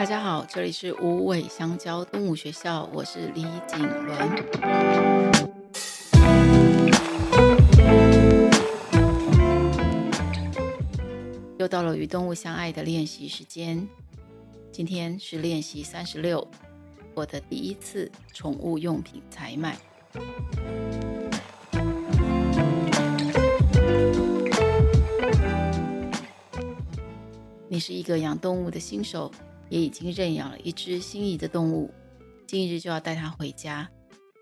大家好，这里是无尾香蕉动物学校，我是李景伦。又到了与动物相爱的练习时间，今天是练习三十六，我的第一次宠物用品采买。你是一个养动物的新手，也已经认养了一只心仪的动物，近日就要带它回家。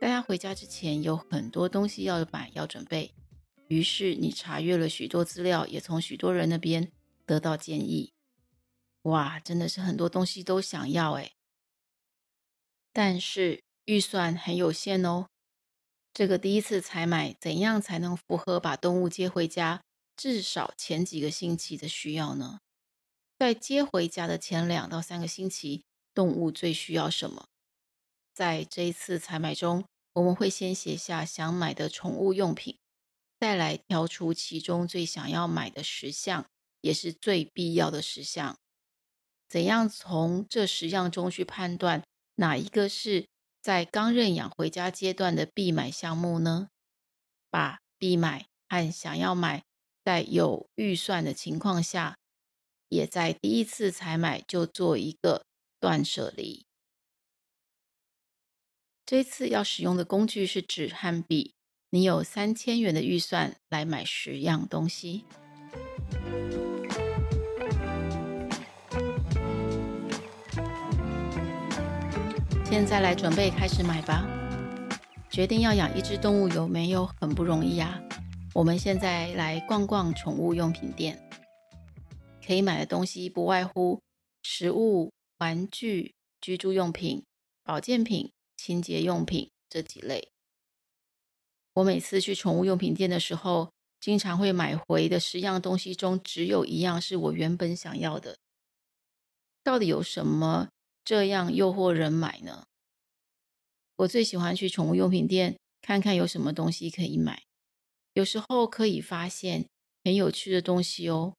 带它回家之前，有很多东西要买要准备，于是你查阅了许多资料，也从许多人那边得到建议。哇，真的是很多东西都想要诶，但是预算很有限哦。这个第一次采买，怎样才能符合把动物接回家至少前几个星期的需要呢？在接回家的前两到三个星期，动物最需要什么？在这一次采买中，我们会先写下想买的宠物用品，再来挑出其中最想要买的十项，也是最必要的十项。怎样从这十样中去判断哪一个是在刚认养回家阶段的必买项目呢？把必买和想要买在有预算的情况下。也在第一次采买就做一个断舍离。这次要使用的工具是纸和笔。你有三千元的预算来买十样东西。现在来准备开始买吧。决定要养一只动物有没有很不容易啊？我们现在来逛逛宠物用品店。可以买的东西不外乎食物、玩具、居住用品、保健品、清洁用品这几类。我每次去宠物用品店的时候，经常会买回的十样东西中，只有一样是我原本想要的。到底有什么这样诱惑人买呢？我最喜欢去宠物用品店看看有什么东西可以买，有时候可以发现很有趣的东西哦。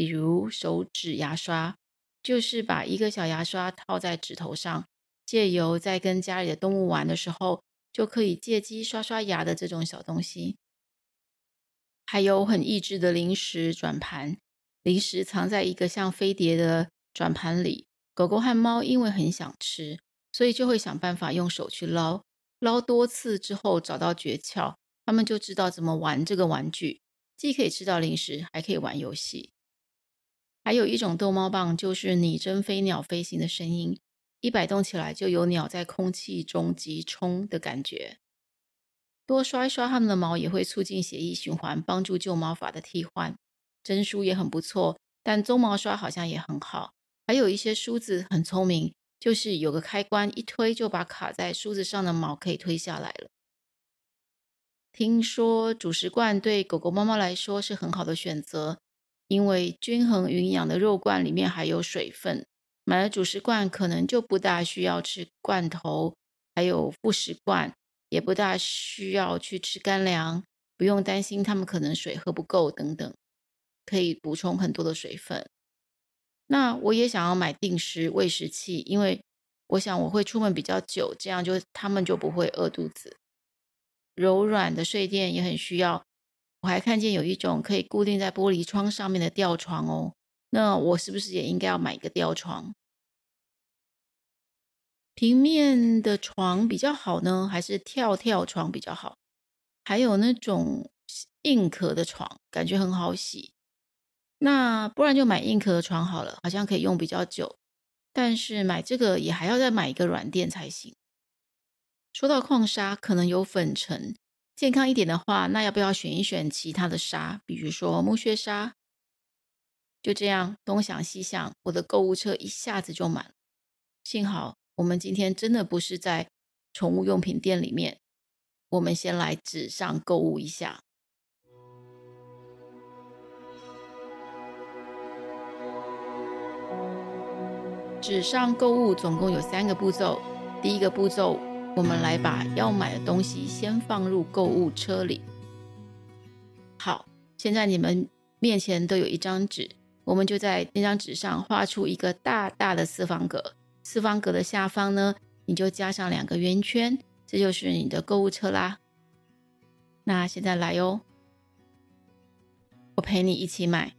比如手指牙刷，就是把一个小牙刷套在指头上，借由在跟家里的动物玩的时候，就可以借机刷刷牙的这种小东西。还有很益智的零食转盘，零食藏在一个像飞碟的转盘里，狗狗和猫因为很想吃，所以就会想办法用手去捞，捞多次之后找到诀窍，他们就知道怎么玩这个玩具，既可以吃到零食，还可以玩游戏。还有一种逗猫棒，就是拟真飞鸟飞行的声音，一摆动起来就有鸟在空气中急冲的感觉。多刷一刷它们的毛，也会促进血液循环，帮助旧毛发的替换。真梳也很不错，但鬃毛刷好像也很好。还有一些梳子很聪明，就是有个开关，一推就把卡在梳子上的毛可以推下来了。听说主食罐对狗狗、猫猫来说是很好的选择。因为均衡营养的肉罐里面还有水分，买了主食罐可能就不大需要吃罐头，还有副食罐，也不大需要去吃干粮，不用担心它们可能水喝不够等等，可以补充很多的水分。那我也想要买定时喂食器，因为我想我会出门比较久，这样就它们就不会饿肚子。柔软的睡垫也很需要。我还看见有一种可以固定在玻璃窗上面的吊床哦，那我是不是也应该要买一个吊床？平面的床比较好呢，还是跳跳床比较好？还有那种硬壳的床，感觉很好洗。那不然就买硬壳的床好了，好像可以用比较久。但是买这个也还要再买一个软垫才行。说到矿砂，可能有粉尘。健康一点的话，那要不要选一选其他的沙，比如说木屑沙？就这样东想西想，我的购物车一下子就满了。幸好我们今天真的不是在宠物用品店里面，我们先来纸上购物一下。纸上购物总共有三个步骤，第一个步骤。我们来把要买的东西先放入购物车里。好，现在你们面前都有一张纸，我们就在那张纸上画出一个大大的四方格，四方格的下方呢，你就加上两个圆圈，这就是你的购物车啦。那现在来哦，我陪你一起买，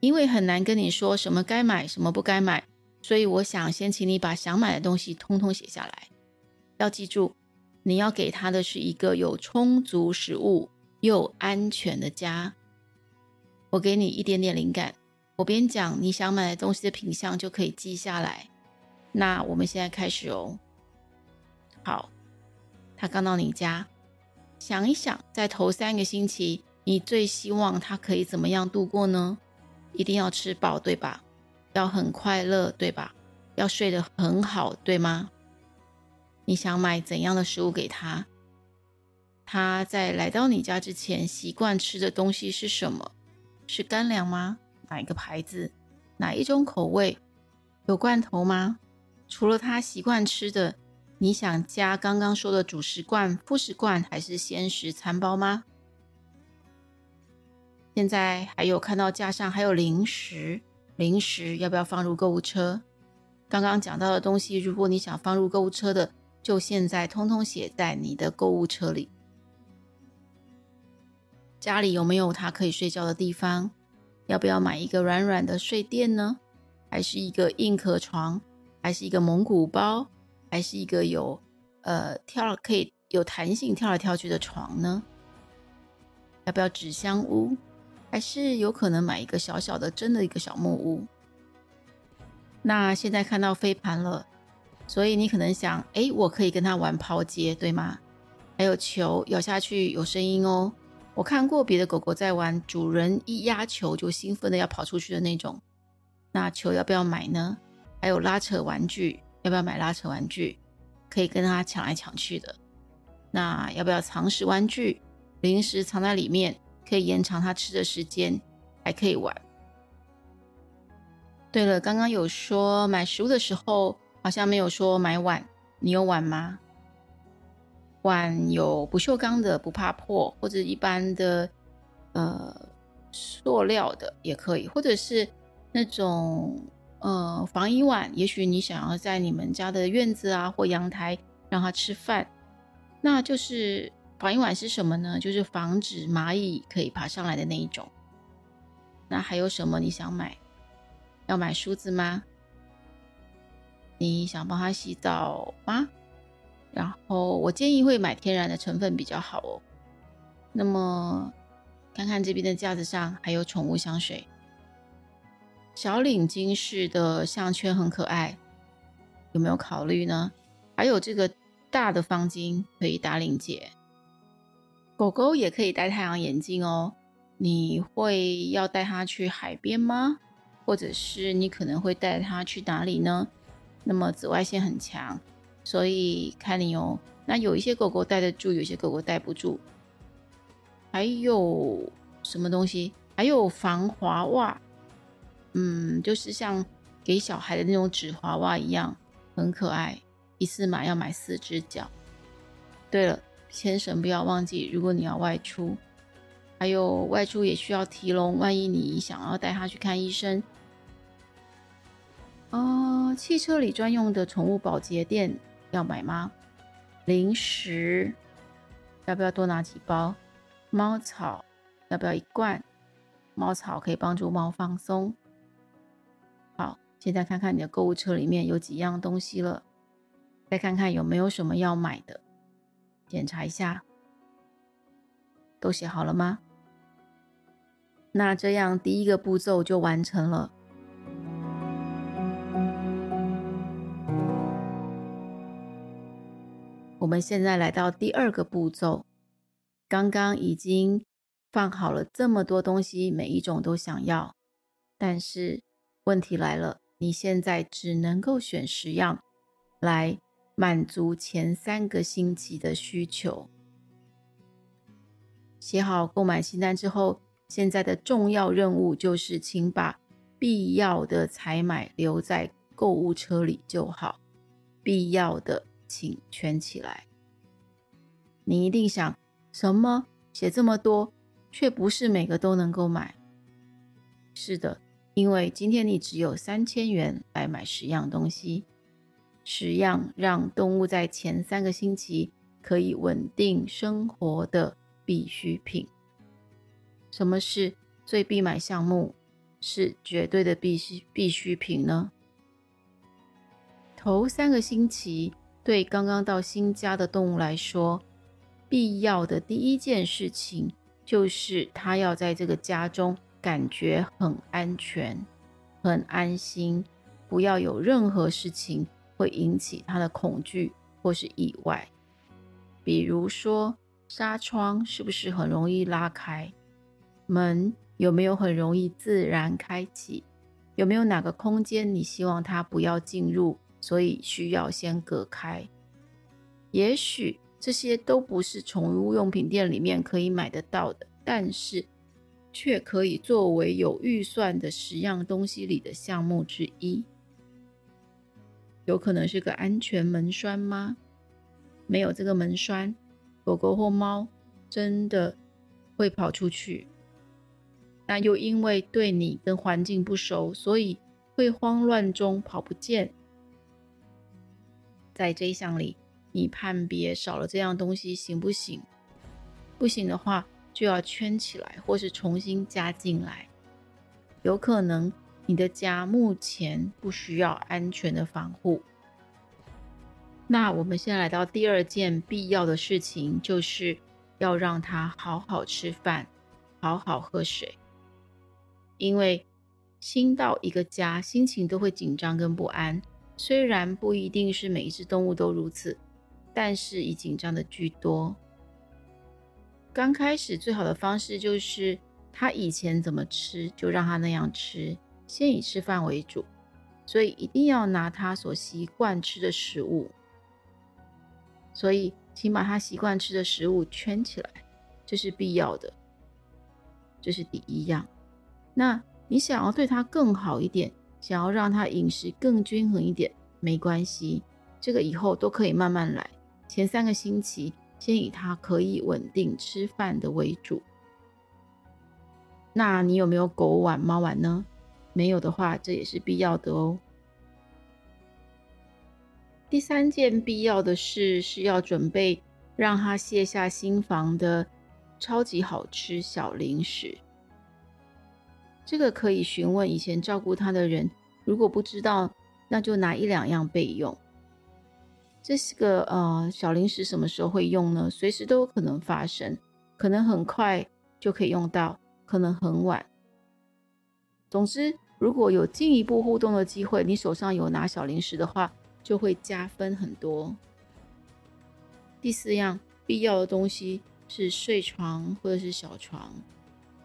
因为很难跟你说什么该买，什么不该买，所以我想先请你把想买的东西通通写下来。要记住，你要给他的是一个有充足食物又安全的家。我给你一点点灵感，我边讲你想买的东西的品相就可以记下来。那我们现在开始哦。好，他刚到你家。想一想，在头三个星期，你最希望他可以怎么样度过呢？一定要吃饱，对吧？要很快乐，对吧？要睡得很好，对吗？你想买怎样的食物给他？他在来到你家之前习惯吃的东西是什么？是干粮吗？哪一个牌子？哪一种口味？有罐头吗？除了他习惯吃的。你想加刚刚说的主食罐、副食罐，还是鲜食餐包吗？现在还有看到架上还有零食，零食要不要放入购物车？刚刚讲到的东西，如果你想放入购物车的，就现在通通写在你的购物车里。家里有没有他可以睡觉的地方？要不要买一个软软的睡垫呢？还是一个硬壳床？还是一个蒙古包？还是一个有，呃，跳可以有弹性跳来跳去的床呢？要不要纸箱屋？还是有可能买一个小小的真的一个小木屋？那现在看到飞盘了，所以你可能想，哎，我可以跟他玩抛接，对吗？还有球咬下去有声音哦。我看过别的狗狗在玩，主人一压球就兴奋的要跑出去的那种。那球要不要买呢？还有拉扯玩具。要不要买拉扯玩具？可以跟他抢来抢去的。那要不要藏食玩具？零食藏在里面，可以延长他吃的时间，还可以玩。对了，刚刚有说买食物的时候，好像没有说买碗。你有碗吗？碗有不锈钢的，不怕破，或者一般的，呃，塑料的也可以，或者是那种。呃，防蚁碗，也许你想要在你们家的院子啊或阳台让它吃饭，那就是防蚁碗是什么呢？就是防止蚂蚁可以爬上来的那一种。那还有什么你想买？要买梳子吗？你想帮它洗澡吗？然后我建议会买天然的成分比较好哦。那么看看这边的架子上还有宠物香水。小领巾式的项圈很可爱，有没有考虑呢？还有这个大的方巾可以打领结。狗狗也可以戴太阳眼镜哦。你会要带它去海边吗？或者是你可能会带它去哪里呢？那么紫外线很强，所以看你哦。那有一些狗狗戴得住，有些狗狗戴不住。还有什么东西？还有防滑袜。嗯，就是像给小孩的那种纸滑袜一样，很可爱。一次买要买四只脚。对了，牵绳不要忘记，如果你要外出，还有外出也需要提笼，万一你想要带它去看医生。哦、汽车里专用的宠物保洁垫要买吗？零食要不要多拿几包？猫草要不要一罐？猫草可以帮助猫放松。好，现在看看你的购物车里面有几样东西了，再看看有没有什么要买的，检查一下，都写好了吗？那这样第一个步骤就完成了。我们现在来到第二个步骤，刚刚已经放好了这么多东西，每一种都想要，但是。问题来了，你现在只能够选十样来满足前三个星期的需求。写好购买清单之后，现在的重要任务就是，请把必要的采买留在购物车里就好。必要的，请圈起来。你一定想，什么？写这么多，却不是每个都能够买。是的。因为今天你只有三千元来买十样东西，十样让动物在前三个星期可以稳定生活的必需品。什么是最必买项目？是绝对的必需必需品呢？头三个星期对刚刚到新家的动物来说，必要的第一件事情就是它要在这个家中。感觉很安全，很安心，不要有任何事情会引起它的恐惧或是意外。比如说，纱窗是不是很容易拉开？门有没有很容易自然开启？有没有哪个空间你希望它不要进入，所以需要先隔开？也许这些都不是宠物用品店里面可以买得到的，但是。却可以作为有预算的十样东西里的项目之一。有可能是个安全门栓吗？没有这个门栓，狗狗或猫真的会跑出去。但又因为对你跟环境不熟，所以会慌乱中跑不见。在这一项里，你判别少了这样东西行不行？不行的话，就要圈起来，或是重新加进来。有可能你的家目前不需要安全的防护。那我们先来到第二件必要的事情，就是要让它好好吃饭，好好喝水。因为新到一个家，心情都会紧张跟不安。虽然不一定是每一只动物都如此，但是以紧张的居多。刚开始最好的方式就是他以前怎么吃就让他那样吃，先以吃饭为主，所以一定要拿他所习惯吃的食物。所以请把他习惯吃的食物圈起来，这是必要的，这是第一样。那你想要对他更好一点，想要让他饮食更均衡一点，没关系，这个以后都可以慢慢来。前三个星期。先以它可以稳定吃饭的为主。那你有没有狗碗、猫碗呢？没有的话，这也是必要的哦。第三件必要的事是要准备让它卸下心防的超级好吃小零食。这个可以询问以前照顾他的人，如果不知道，那就拿一两样备用。这是个呃小零食，什么时候会用呢？随时都有可能发生，可能很快就可以用到，可能很晚。总之，如果有进一步互动的机会，你手上有拿小零食的话，就会加分很多。第四样必要的东西是睡床或者是小床。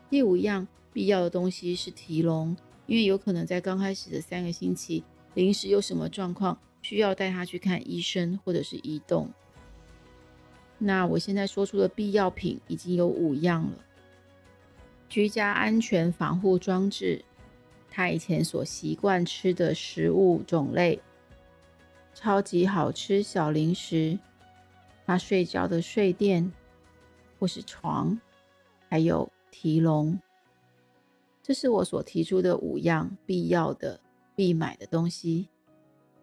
第五样必要的东西是提笼，因为有可能在刚开始的三个星期，临时有什么状况。需要带他去看医生，或者是移动。那我现在说出的必要品已经有五样了：居家安全防护装置，他以前所习惯吃的食物种类，超级好吃小零食，他睡觉的睡垫或是床，还有提笼。这是我所提出的五样必要的必买的东西。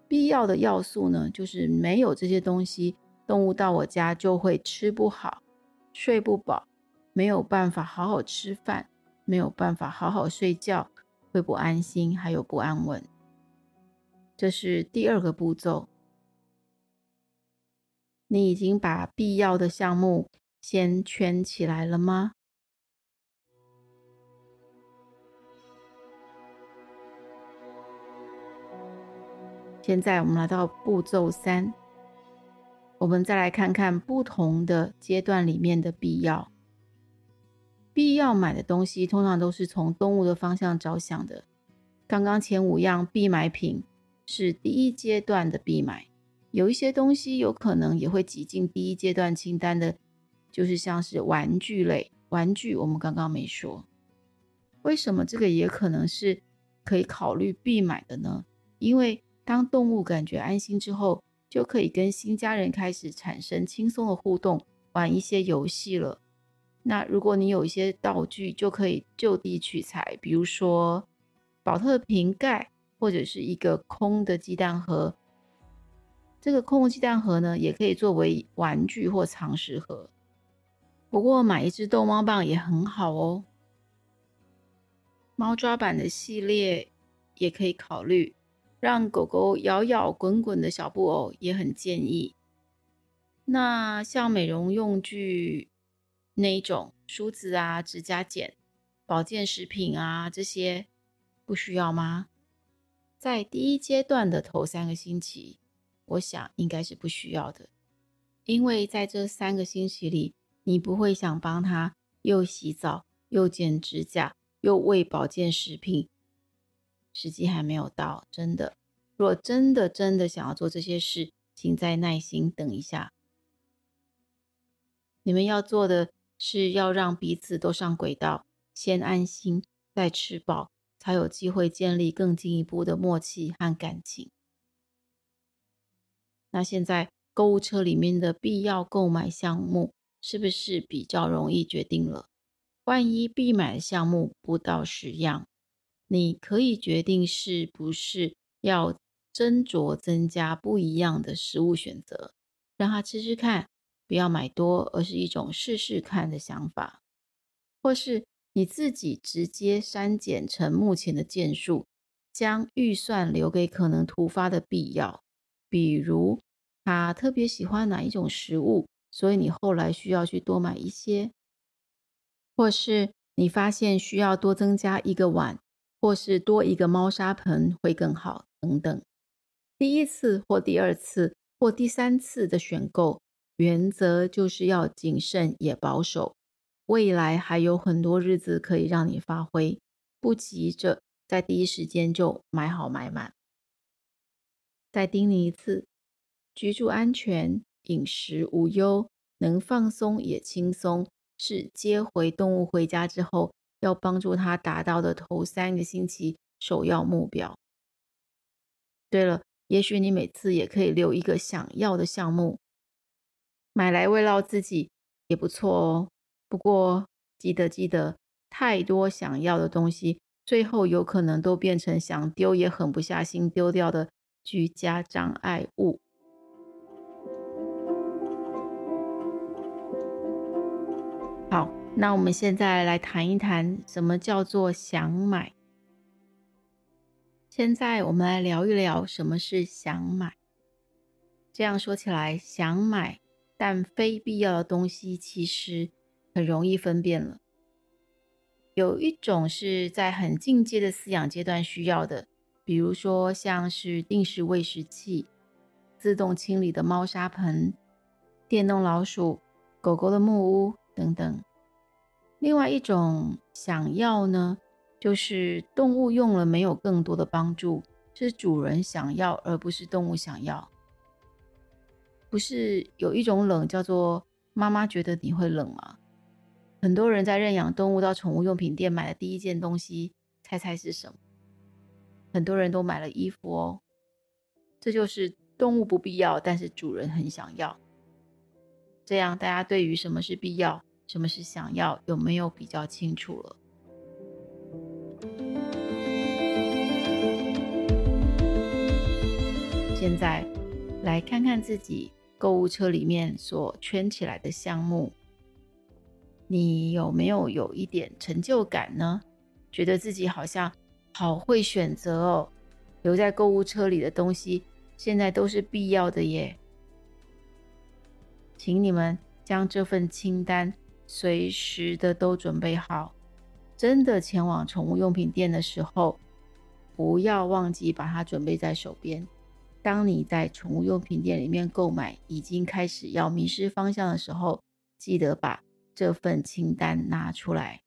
必要的要素呢，就是没有这些东西，动物到我家就会吃不好、睡不饱，没有办法好好吃饭，没有办法好好睡觉，会不安心，还有不安稳。这是第二个步骤。你已经把必要的项目先圈起来了吗？现在我们来到步骤三，我们再来看看不同的阶段里面的必要。必要买的东西通常都是从动物的方向着想的。刚刚前五样必买品是第一阶段的必买，有一些东西有可能也会挤进第一阶段清单的，就是像是玩具类，玩具我们刚刚没说。为什么这个也可能是可以考虑必买的呢？因为当动物感觉安心之后，就可以跟新家人开始产生轻松的互动，玩一些游戏了。那如果你有一些道具，就可以就地取材，比如说宝特瓶盖，或者是一个空的鸡蛋盒。这个空的鸡蛋盒呢，也可以作为玩具或藏食盒。不过买一支逗猫棒也很好哦。猫抓板的系列也可以考虑，让狗狗摇摇滚滚的小布偶也很建议。那像美容用具那一种梳子啊、指甲剪、保健食品啊这些，不需要吗？在第一阶段的头三个星期，我想应该是不需要的，因为在这三个星期里，你不会想帮他又洗澡、又剪指甲、又喂保健食品，时机还没有到。真的，若真的真的想要做这些事，请再耐心等一下。你们要做的是要让彼此都上轨道，先安心，再吃饱，才有机会建立更进一步的默契和感情。那现在购物车里面的必要购买项目是不是比较容易决定了？万一必买的项目不到十样，你可以决定是不是要斟酌增加不一样的食物选择，让他吃吃看。不要买多，而是一种试试看的想法，或是你自己直接删减成目前的件数，将预算留给可能突发的必要。比如他特别喜欢哪一种食物，所以你后来需要去多买一些，或是你发现需要多增加一个碗，或是多一个猫砂盆会更好，等等。第一次或第二次或第三次的选购。原则就是要谨慎也保守，未来还有很多日子可以让你发挥，不急着在第一时间就买好买满。再叮咛一次，居住安全、饮食无忧、能放松也轻松，是接回动物回家之后要帮助他达到的头三个星期首要目标。对了，也许你每次也可以留一个想要的项目。买来慰劳自己也不错哦。不过记得记得，太多想要的东西，最后有可能都变成想丢也狠不下心丢掉的居家障碍物。那我们现在来谈一谈什么叫做想买。现在我们来聊一聊什么是想买。这样说起来，想买。但非必要的东西其实很容易分辨了。有一种是在很进阶的饲养阶段需要的，比如说像是定时喂食器、自动清理的猫砂盆、电动老鼠、狗狗的木屋等等。另外一种想要呢，就是动物用了没有更多的帮助，是主人想要，而不是动物想要。不是有一种冷叫做妈妈觉得你会冷吗？很多人在认养动物到宠物用品店买的第一件东西，猜猜是什么？很多人都买了衣服哦。这就是动物不必要，但是主人很想要。这样大家对于什么是必要，什么是想要，有没有比较清楚了？现在来看看自己。购物车里面所圈起来的项目，你有没有有一点成就感呢？觉得自己好像好会选择哦，留在购物车里的东西现在都是必要的耶。请你们将这份清单随时的都准备好，真的前往宠物用品店的时候，不要忘记把它准备在手边。当你在宠物用品店里面购买，已经开始要迷失方向的时候，记得把这份清单拿出来。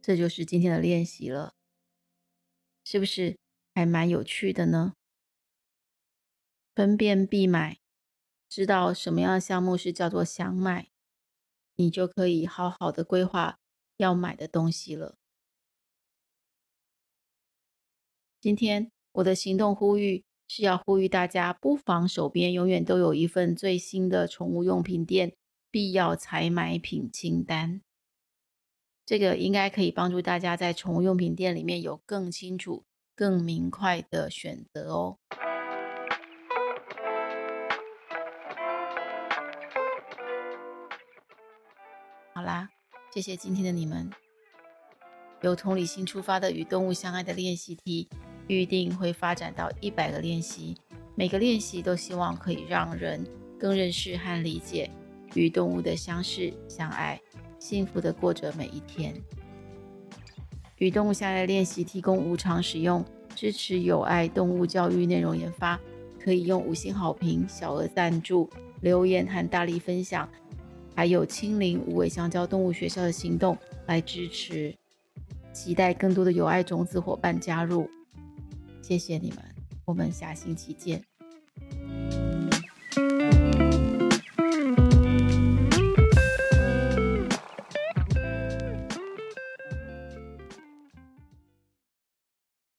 这就是今天的练习了，是不是还蛮有趣的呢？分辨必买，知道什么样的项目是叫做想买，你就可以好好的规划要买的东西了。今天我的行动呼吁是要呼吁大家，不妨手边永远都有一份最新的宠物用品店必要采买品清单。这个应该可以帮助大家在宠物用品店里面有更清楚、更明快的选择哦。好啦，谢谢今天的你们。由同理心出发的与动物相爱的练习题，预定会发展到一百个练习。每个练习都希望可以让人更认识和理解与动物的相识、相爱。幸福的过着每一天。与动物相爱练习提供无偿使用，支持有爱动物教育内容研发，可以用五星好评、小额赞助、留言和大力分享，还有亲临无尾香蕉动物学校的行动来支持。期待更多的有爱种子伙伴加入。谢谢你们，我们下星期见。